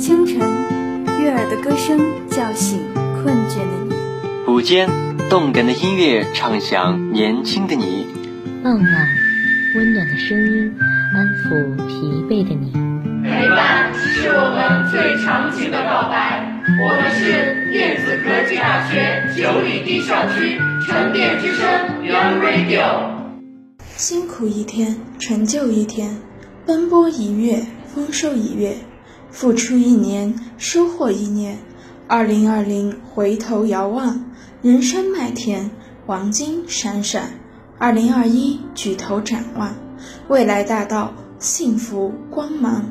清晨，悦耳的歌声叫醒困倦的你；午间，动感的音乐唱响年轻的你；傍晚，温暖的声音安抚疲惫的你。陪伴是我们最长情的告白。我们是电子科技大学九里堤校区沉淀之声 Young Radio。辛苦一天，成就一天；奔波一月，丰收一月；付出一年，收获一年。二零二零，回头遥望，人生麦田，黄金闪闪。二零二一，举头展望，未来大道，幸福光芒。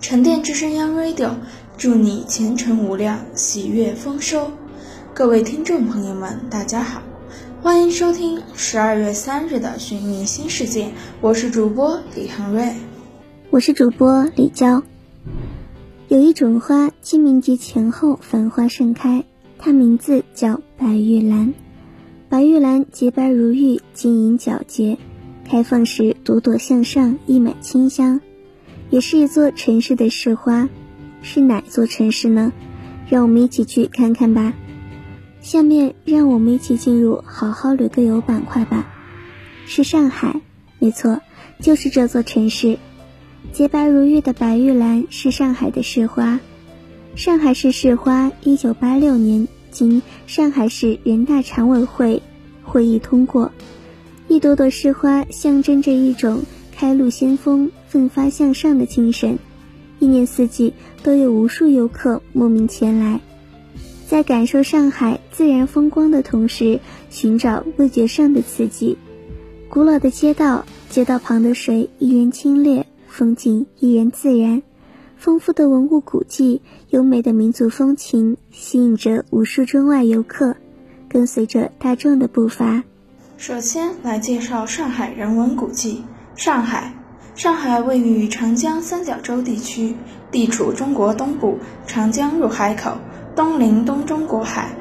沉淀之声 Young Radio，祝你前程无量，喜悦丰收。各位听众朋友们，大家好，欢迎收听十二月三日的《寻觅新世界》，我是主播李恒瑞，我是主播李娇。有一种花，清明节前后繁花盛开，它名字叫白玉兰。白玉兰洁白如玉，晶莹皎洁，开放时朵朵向上，溢满清香。也是一座城市的市花，是哪座城市呢？让我们一起去看看吧。下面让我们一起进入好好旅个游板块吧。是上海，没错，就是这座城市。洁白如玉的白玉兰是上海的市花。上海市市花，一九八六年经上海市人大常委会会议通过。一朵朵市花象征着一种开路先锋。奋发向上的精神，一年四季都有无数游客慕名前来，在感受上海自然风光的同时，寻找味觉上的刺激。古老的街道，街道旁的水依然清冽，风景依然自然，丰富的文物古迹，优美的民族风情，吸引着无数中外游客，跟随着大众的步伐。首先来介绍上海人文古迹，上海。上海位于长江三角洲地区，地处中国东部，长江入海口，东临东中国海，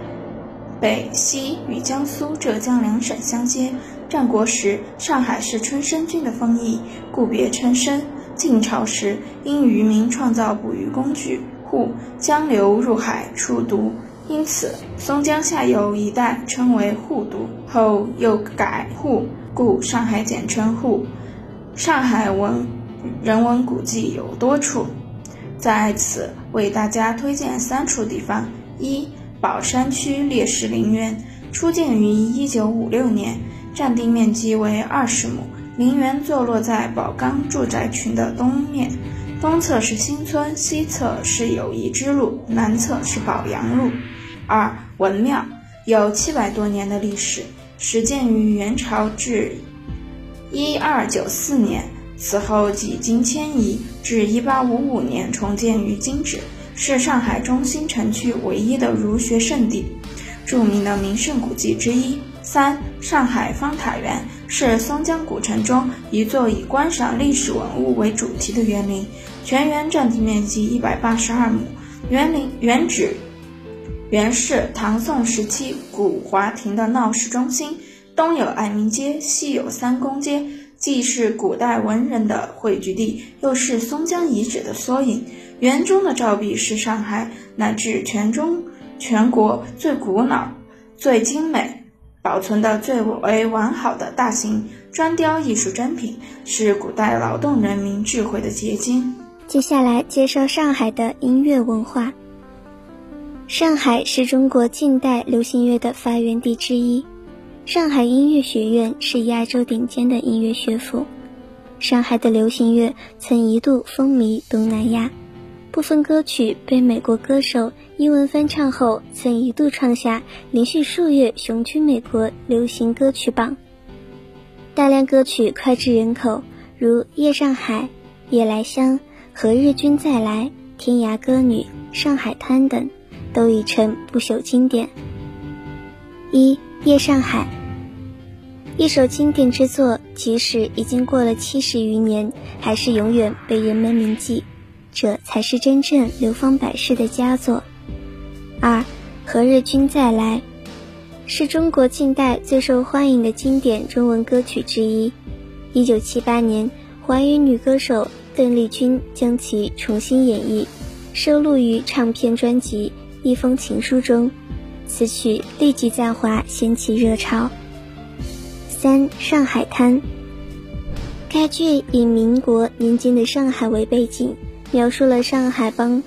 北西与江苏、浙江两省相接。战国时，上海是春申君的封邑，故别称申。晋朝时，因渔民创造捕鱼工具沪，江流入海出都，因此松江下游一带称为沪都。后又改沪，故上海简称沪。上海文人文古迹有多处，在此为大家推荐三处地方：一、宝山区烈士陵园，初建于一九五六年，占地面积为二十亩。陵园坐落在宝钢住宅群的东面，东侧是新村，西侧是友谊之路，南侧是宝阳路。二、文庙有七百多年的历史，始建于元朝至。一二九四年，此后几经迁移，至一八五五年重建于今址，是上海中心城区唯一的儒学圣地，著名的名胜古迹之一。三、上海方塔园是松江古城中一座以观赏历史文物为主题的园林，全园占地面积一百八十二亩，园林原址原是唐宋时期古华亭的闹市中心。东有爱民街，西有三公街，既是古代文人的汇聚地，又是松江遗址的缩影。园中的照壁是上海乃至全中全国最古老、最精美、保存的最为完好的大型砖雕艺术珍品，是古代劳动人民智慧的结晶。接下来介绍上海的音乐文化。上海是中国近代流行乐的发源地之一。上海音乐学院是亚洲顶尖的音乐学府。上海的流行乐曾一度风靡东南亚，部分歌曲被美国歌手英文翻唱后，曾一度创下连续数月雄居美国流行歌曲榜。大量歌曲脍炙人口，如《夜上海》《夜来香》《何日君再来》《天涯歌女》《上海滩》等，都已成不朽经典。一《夜上海》。一首经典之作，即使已经过了七十余年，还是永远被人们铭记，这才是真正流芳百世的佳作。二，何日君再来，是中国近代最受欢迎的经典中文歌曲之一。一九七八年，华语女歌手邓丽君将其重新演绎，收录于唱片专辑《一封情书》中。此曲立即在华掀起热潮。三《上海滩》该剧以民国年间的上海为背景，描述了上海帮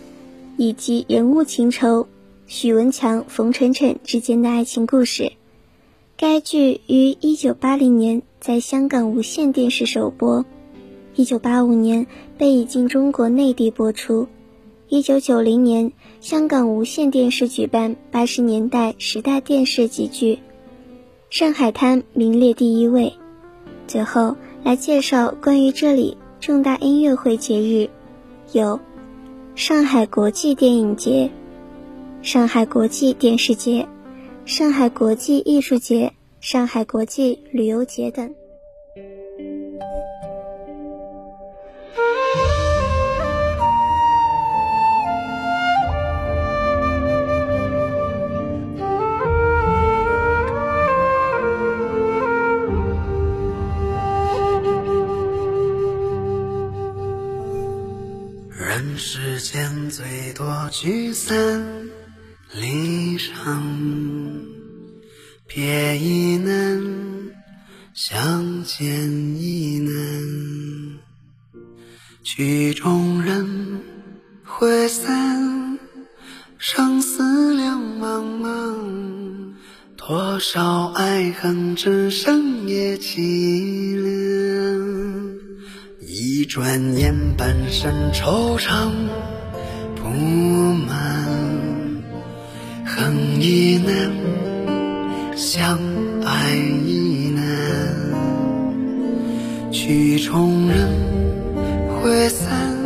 以及人物情仇、许文强、冯程程之间的爱情故事。该剧于1980年在香港无线电视首播，1985年被引进中国内地播出。1990年，香港无线电视举办八十年代十大电视集剧，《上海滩》名列第一位。最后来介绍关于这里重大音乐会节日，有上海国际电影节、上海国际电视节、上海国际艺术节、上海国际旅游节等。聚散离场，别亦难，相见亦难。曲终人会散，生死两茫茫。多少爱恨只剩夜凄凉。一转眼，半生惆怅不亦难，相爱亦难。曲终人会散，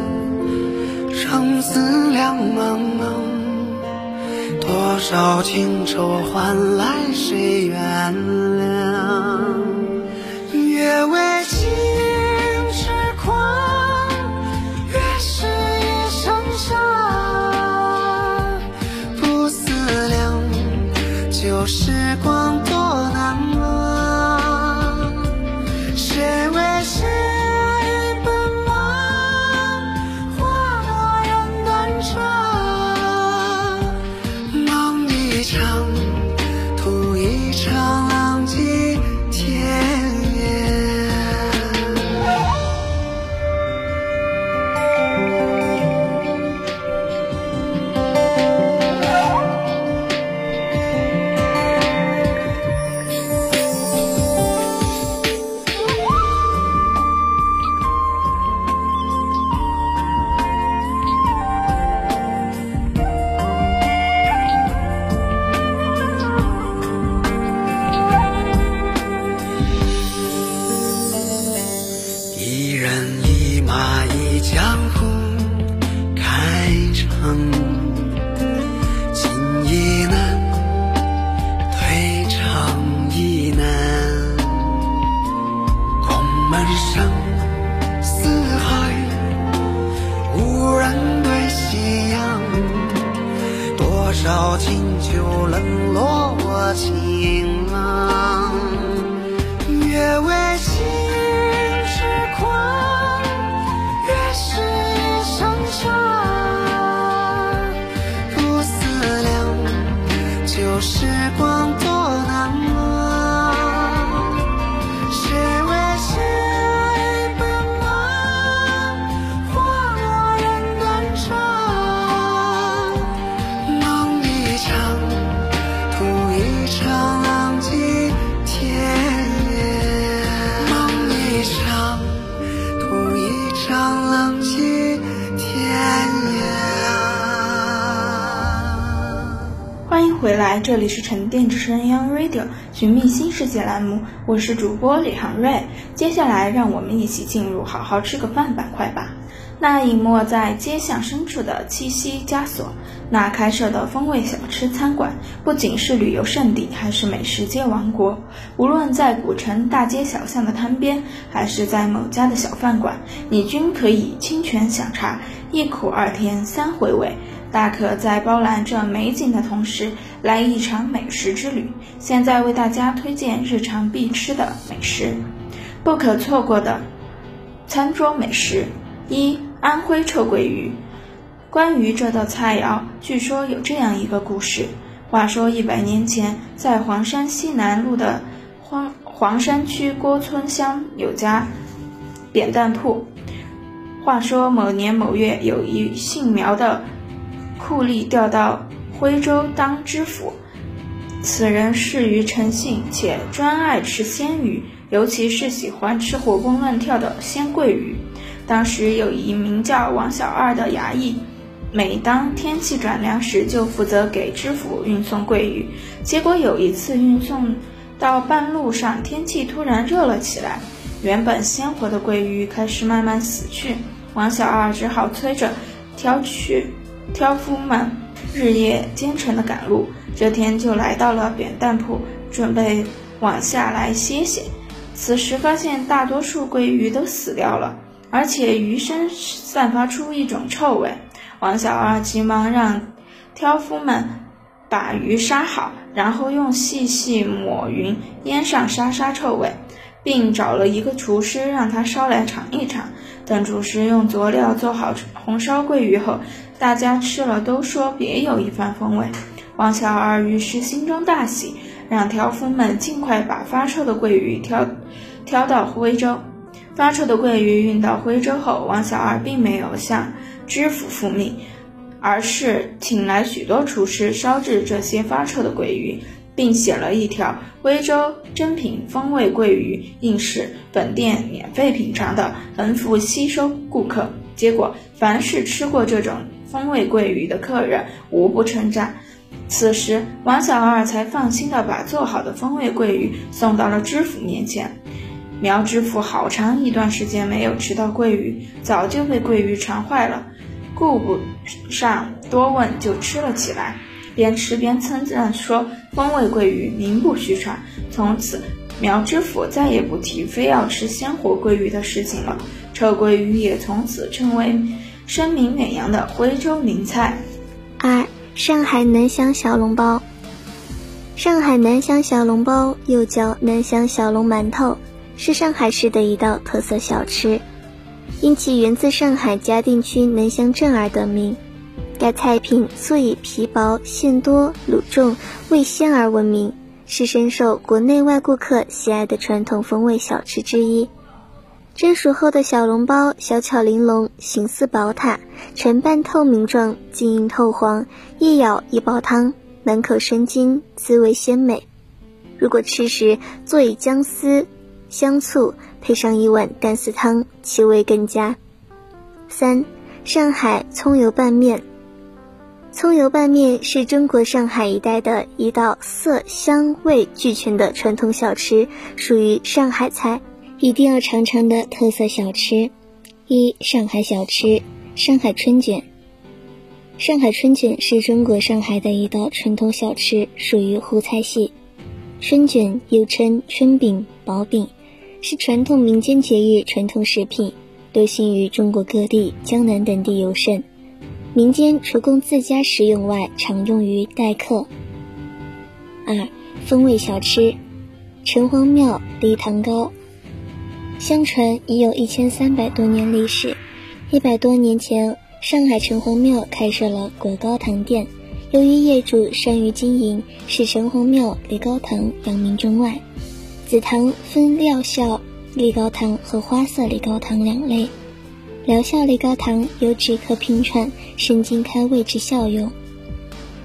生死两茫茫。多少情愁换来谁原谅？一场情郎回来，这里是沉淀之声 Young Radio 寻觅新世界栏目，我是主播李航瑞。接下来，让我们一起进入好好吃个饭板块吧。那隐没在街巷深处的七夕枷锁，那开设的风味小吃餐馆，不仅是旅游胜地，还是美食街王国。无论在古城大街小巷的摊边，还是在某家的小饭馆，你均可以清泉享茶，一苦二甜三回味。大可在包揽这美景的同时，来一场美食之旅。现在为大家推荐日常必吃的美食，不可错过的餐桌美食：一、安徽臭鳜鱼。关于这道菜肴，据说有这样一个故事：话说一百年前，在黄山西南路的黄黄山区郭村乡有家扁担铺。话说某年某月，有一姓苗的酷吏调到徽州当知府。此人嗜于诚信，且专爱吃鲜鱼，尤其是喜欢吃活蹦乱跳的鲜桂鱼。当时有一名叫王小二的衙役。每当天气转凉时，就负责给知府运送桂鱼。结果有一次运送到半路上，天气突然热了起来，原本鲜活的桂鱼开始慢慢死去。王小二只好催着挑去挑夫们日夜兼程的赶路。这天就来到了扁担铺，准备往下来歇歇。此时发现大多数桂鱼都死掉了，而且鱼身散发出一种臭味。王小二急忙让挑夫们把鱼杀好，然后用细细抹匀，腌上杀杀臭味，并找了一个厨师让他烧来尝一尝。等厨师用佐料做好红烧桂鱼后，大家吃了都说别有一番风味。王小二于是心中大喜，让挑夫们尽快把发臭的桂鱼挑挑到徽州。发臭的桂鱼运到徽州后，王小二并没有向知府复命，而是请来许多厨师烧制这些发臭的桂鱼，并写了一条徽州珍品风味桂鱼，应是本店免费品尝的，恒福吸收顾客。结果，凡是吃过这种风味桂鱼的客人，无不称赞。此时，王小二才放心的把做好的风味桂鱼送到了知府面前。苗知府好长一段时间没有吃到桂鱼，早就被桂鱼馋坏了，顾不上多问，就吃了起来。边吃边称赞说：“风味桂鱼名不虚传。”从此，苗知府再也不提非要吃鲜活桂鱼的事情了。臭桂鱼也从此成为声名远扬的徽州名菜。二、上海南翔小笼包。上海南翔小笼包又叫南翔小笼馒头。是上海市的一道特色小吃，因其源自上海嘉定区南翔镇而得名。该菜品素以皮薄馅多、卤重、味鲜而闻名，是深受国内外顾客喜爱的传统风味小吃之一。蒸熟后的小笼包小巧玲珑，形似宝塔，呈半透明状，晶莹透黄，一咬一煲汤，满口生津，滋味鲜美。如果吃时做以姜丝。香醋配上一碗蛋丝汤，气味更佳。三、上海葱油拌面。葱油拌面是中国上海一带的一道色香味俱全的传统小吃，属于上海菜，一定要尝尝的特色小吃。一、上海小吃，上海春卷。上海春卷是中国上海的一道传统小吃，属于沪菜系。春卷又称春饼、薄饼。是传统民间节日传统食品，流行于中国各地、江南等地尤甚。民间除供自家食用外，常用于待客。二、风味小吃，城隍庙梨糖糕。相传已有一千三百多年历史。一百多年前，上海城隍庙开设了果糕糖店，由于业主善于经营，使城隍庙梨膏糖扬名中外。紫糖分料效栗膏糖和花色栗膏糖两类，疗效栗膏糖有止咳平喘、生津开胃之效用。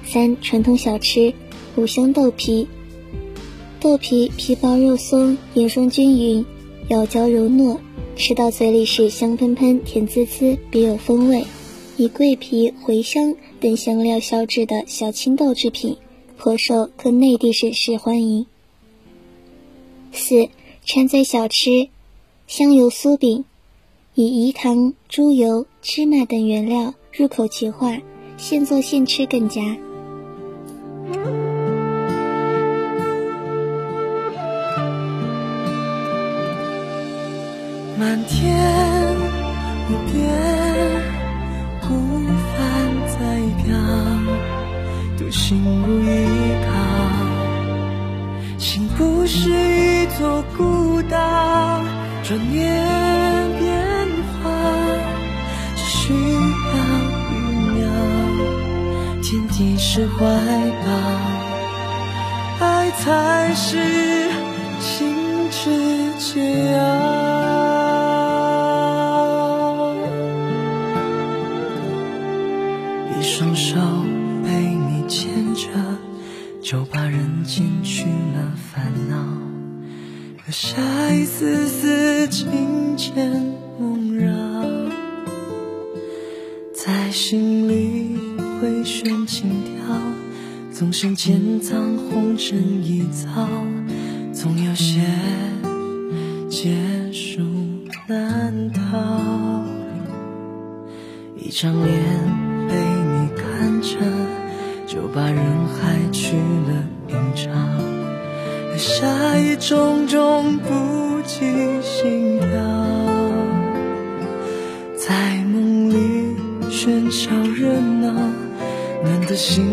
三、传统小吃五香豆皮。豆皮皮薄肉松，颜霜均匀，咬嚼柔糯，吃到嘴里是香喷喷、甜滋滋，别有风味。以桂皮、茴香等香料烧制的小青豆制品，颇受各内地省市欢迎。四馋嘴小吃，香油酥饼，以饴糖、猪油、芝麻等原料，入口即化，现做现吃更佳。漫天无边，孤帆在飘，独行如一港，心不是。一座孤岛，转念变化，只需要一秒。天地是怀抱，爱才是心之解药。手被你牵着，就把人间去了烦恼，留下一丝丝情牵梦绕，在心里回旋轻跳，纵身潜藏红尘一遭，总有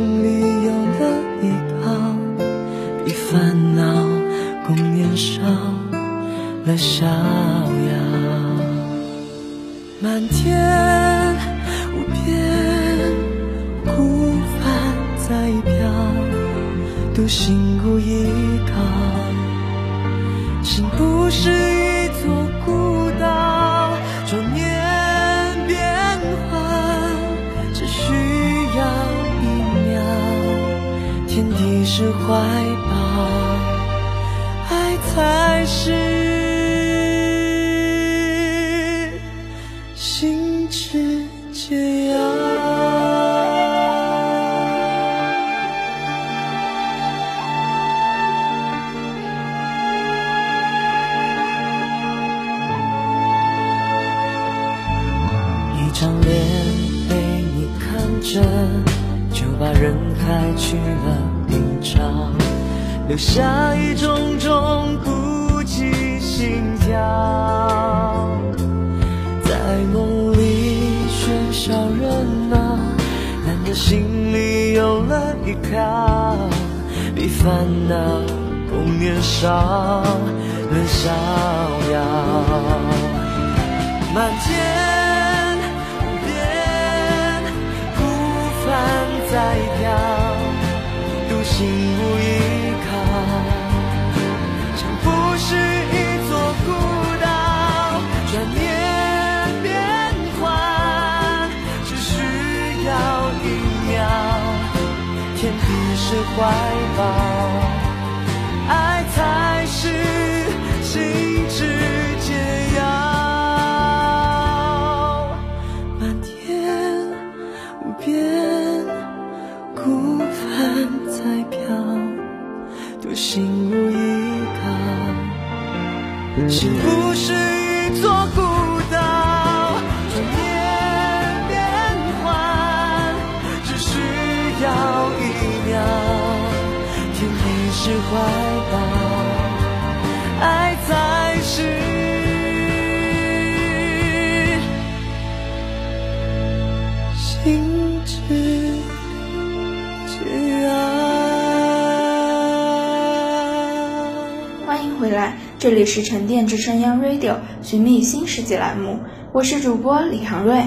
心里有了依靠，比烦恼共年少了逍遥，满天无边孤帆。在飘，独行无依靠。心不是怀抱爱才是心之解药。一张脸被你看着就把人海去了一场留下一种种孤寂心跳，在梦里喧嚣热闹，难得心里有了依靠，比烦恼更年少更逍遥。满天在飘，独行无依。是一座孤岛，转念变幻，只需要一秒。天地是怀抱，爱才是幸福回来。这里是沉淀之声 Young Radio 寻觅新世界栏目，我是主播李航瑞。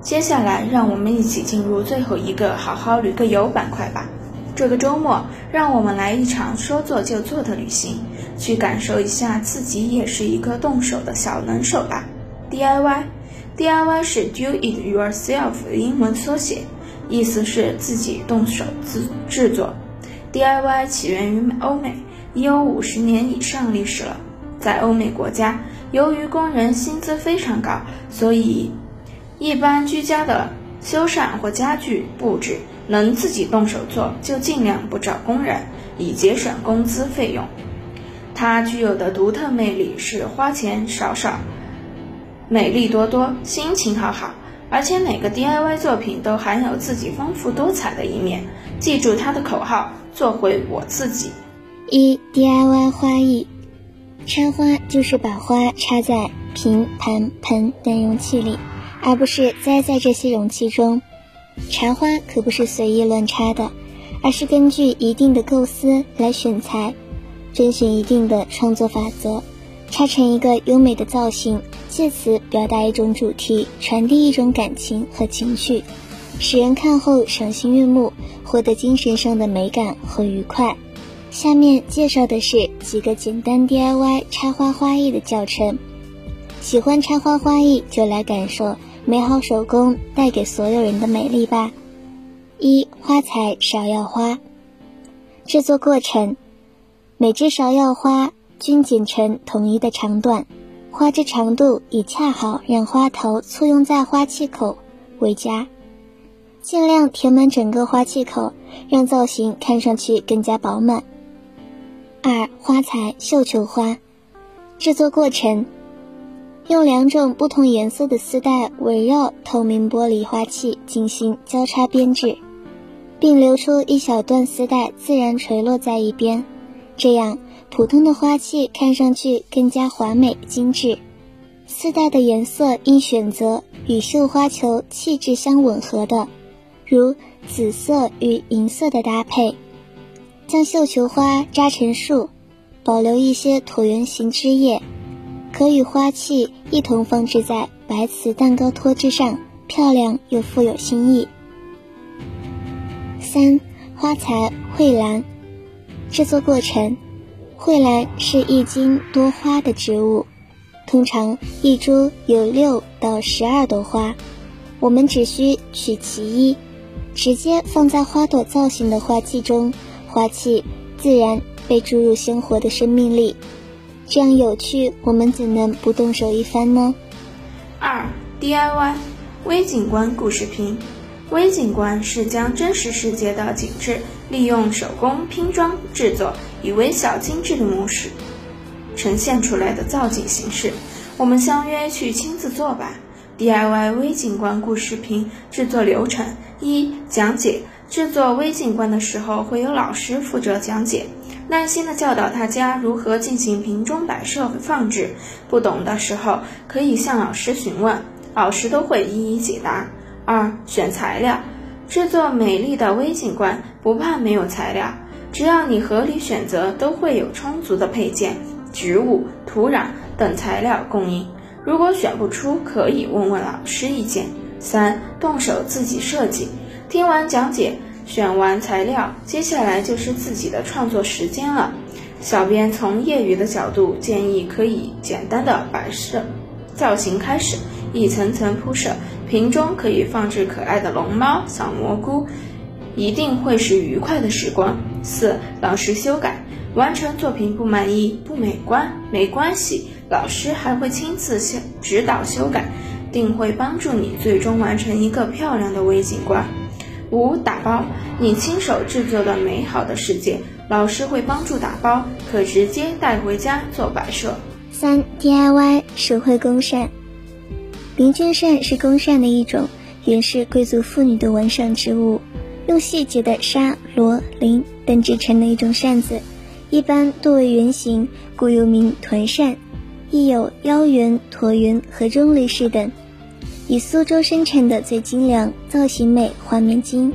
接下来，让我们一起进入最后一个好好旅个游板块吧。这个周末，让我们来一场说做就做的旅行，去感受一下自己也是一个动手的小能手吧。DIY，DIY 是 Do It Yourself 的英文缩写，意思是自己动手自制作。DIY 起源于欧美。已有五十年以上历史了。在欧美国家，由于工人薪资非常高，所以一般居家的修缮或家具布置能自己动手做，就尽量不找工人，以节省工资费用。它具有的独特魅力是花钱少少，美丽多多，心情好好，而且每个 DIY 作品都含有自己丰富多彩的一面。记住它的口号：做回我自己。一 DIY 花艺，插花就是把花插在瓶、盘、盆等容器里，而不是栽在这些容器中。插花可不是随意乱插的，而是根据一定的构思来选材，遵循一定的创作法则，插成一个优美的造型，借此表达一种主题，传递一种感情和情绪。使人看后赏心悦目，获得精神上的美感和愉快。下面介绍的是几个简单 DIY 插花花艺的教程。喜欢插花花艺，就来感受美好手工带给所有人的美丽吧。一、花材芍药花。制作过程：每只芍药花均剪成统一的长短，花枝长度以恰好让花头簇拥在花器口为佳。尽量填满整个花器口，让造型看上去更加饱满。二、花材绣球花。制作过程：用两种不同颜色的丝带围绕透明玻璃花器进行交叉编制，并留出一小段丝带自然垂落在一边，这样普通的花器看上去更加华美精致。丝带的颜色应选择与绣花球气质相吻合的。如紫色与银色的搭配，将绣球花扎成束，保留一些椭圆形枝叶，可与花器一同放置在白瓷蛋糕托之上，漂亮又富有新意。三、花材蕙兰。制作过程：蕙兰是一茎多花的植物，通常一株有六到十二朵花，我们只需取其一。直接放在花朵造型的花器中，花器自然被注入鲜活的生命力，这样有趣，我们怎能不动手一番呢？二 DIY 微景观故事瓶，微景观是将真实世界的景致利用手工拼装制作，以微小精致的模式呈现出来的造景形式。我们相约去亲自做吧。DIY 微景观故事瓶制作流程：一、讲解。制作微景观的时候，会有老师负责讲解，耐心的教导大家如何进行瓶中摆设放置。不懂的时候，可以向老师询问，老师都会一一解答。二、选材料。制作美丽的微景观，不怕没有材料，只要你合理选择，都会有充足的配件、植物、土壤等材料供应。如果选不出，可以问问老师意见。三，动手自己设计。听完讲解，选完材料，接下来就是自己的创作时间了。小编从业余的角度建议，可以简单的摆设造型开始，一层层铺设，瓶中可以放置可爱的龙猫、小蘑菇，一定会是愉快的时光。四，老师修改，完成作品不满意、不美观，没关系。老师还会亲自修指导修改，定会帮助你最终完成一个漂亮的微景观。五打包，你亲手制作的美好的世界，老师会帮助打包，可直接带回家做摆设。三 DIY 手绘公扇，林君扇是公扇的一种，原是贵族妇女的纹赏之物，用细节的纱、罗、绫等制成的一种扇子，一般多为圆形，故又名团扇。亦有腰圆、椭圆和钟离式等，以苏州生产的最精良，造型美，画面精。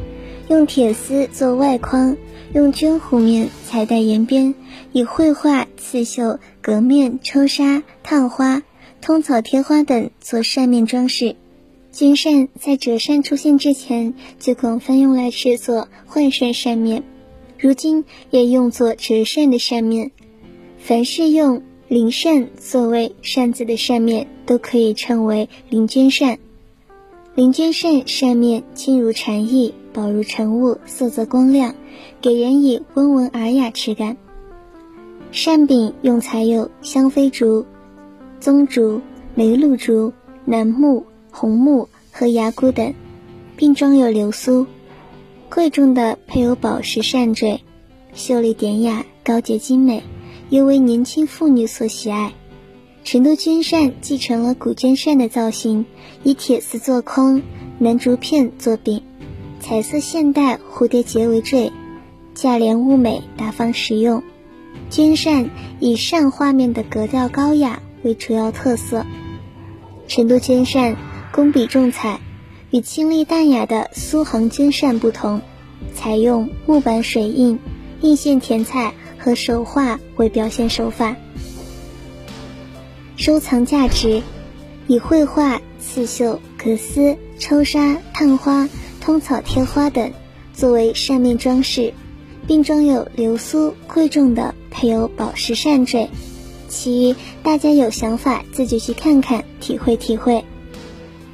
用铁丝做外框，用绢弧面彩带沿边，以绘画、刺绣、革面、抽纱、烫花、通草贴花等做扇面装饰。君扇在折扇出现之前，就广泛用来制作换扇扇面，如今也用作折扇的扇面。凡是用。林扇作为扇子的扇面，都可以称为林娟扇。林娟扇扇面轻如蝉翼，薄如晨雾，色泽光亮，给人以温文尔雅之感。扇柄用材有香妃竹、棕竹、梅露竹、楠木、红木和牙菇等，并装有流苏。贵重的配有宝石扇坠，秀丽典雅，高洁精美。尤为年轻妇女所喜爱。成都绢扇继承了古绢扇的造型，以铁丝做空，楠竹片做柄，彩色线带、蝴蝶结为坠，价廉物美，大方实用。绢扇以扇画面的格调高雅为主要特色。成都绢扇工笔重彩，与清丽淡雅的苏杭绢扇不同，采用木板水印、印线填彩。和手画为表现手法，收藏价值以绘画、刺绣、革丝、抽纱、烫花、通草贴花等，作为扇面装饰，并装有流苏，贵重的配有宝石扇坠。其余大家有想法自己去看看，体会体会。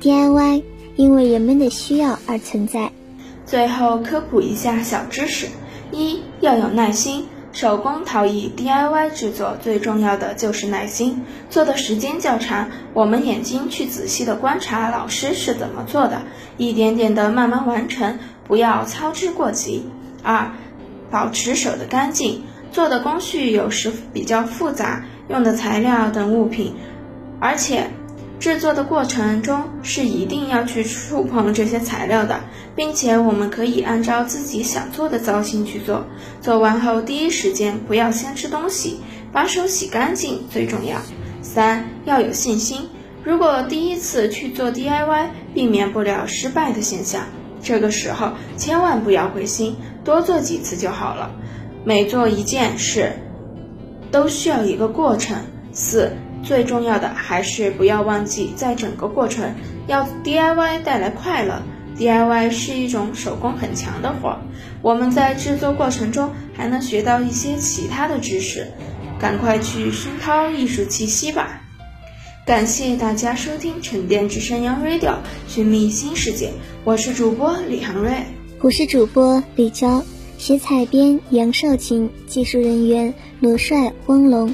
DIY 因为人们的需要而存在。最后科普一下小知识：一要有耐心。手工陶艺 DIY 制作最重要的就是耐心，做的时间较长，我们眼睛去仔细的观察老师是怎么做的，一点点的慢慢完成，不要操之过急。二，保持手的干净，做的工序有时比较复杂，用的材料等物品，而且。制作的过程中是一定要去触碰这些材料的，并且我们可以按照自己想做的造型去做。做完后第一时间不要先吃东西，把手洗干净最重要。三要有信心，如果第一次去做 DIY，避免不了失败的现象，这个时候千万不要灰心，多做几次就好了。每做一件事，都需要一个过程。四。最重要的还是不要忘记，在整个过程要 DIY 带来快乐。DIY 是一种手工很强的活，我们在制作过程中还能学到一些其他的知识，赶快去熏陶艺术气息吧！感谢大家收听沉淀之声 Young Radio，寻觅新世界，我是主播李航瑞，我是主播李娇，写采编杨少琴，技术人员罗帅、汪龙。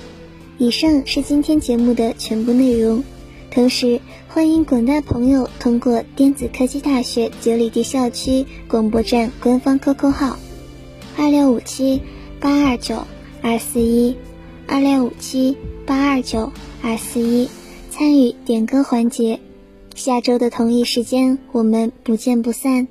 以上是今天节目的全部内容，同时欢迎广大朋友通过电子科技大学九里堤校区广播站官方 QQ 号二六五七八二九二四一二六五七八二九二四一参与点歌环节。下周的同一时间，我们不见不散。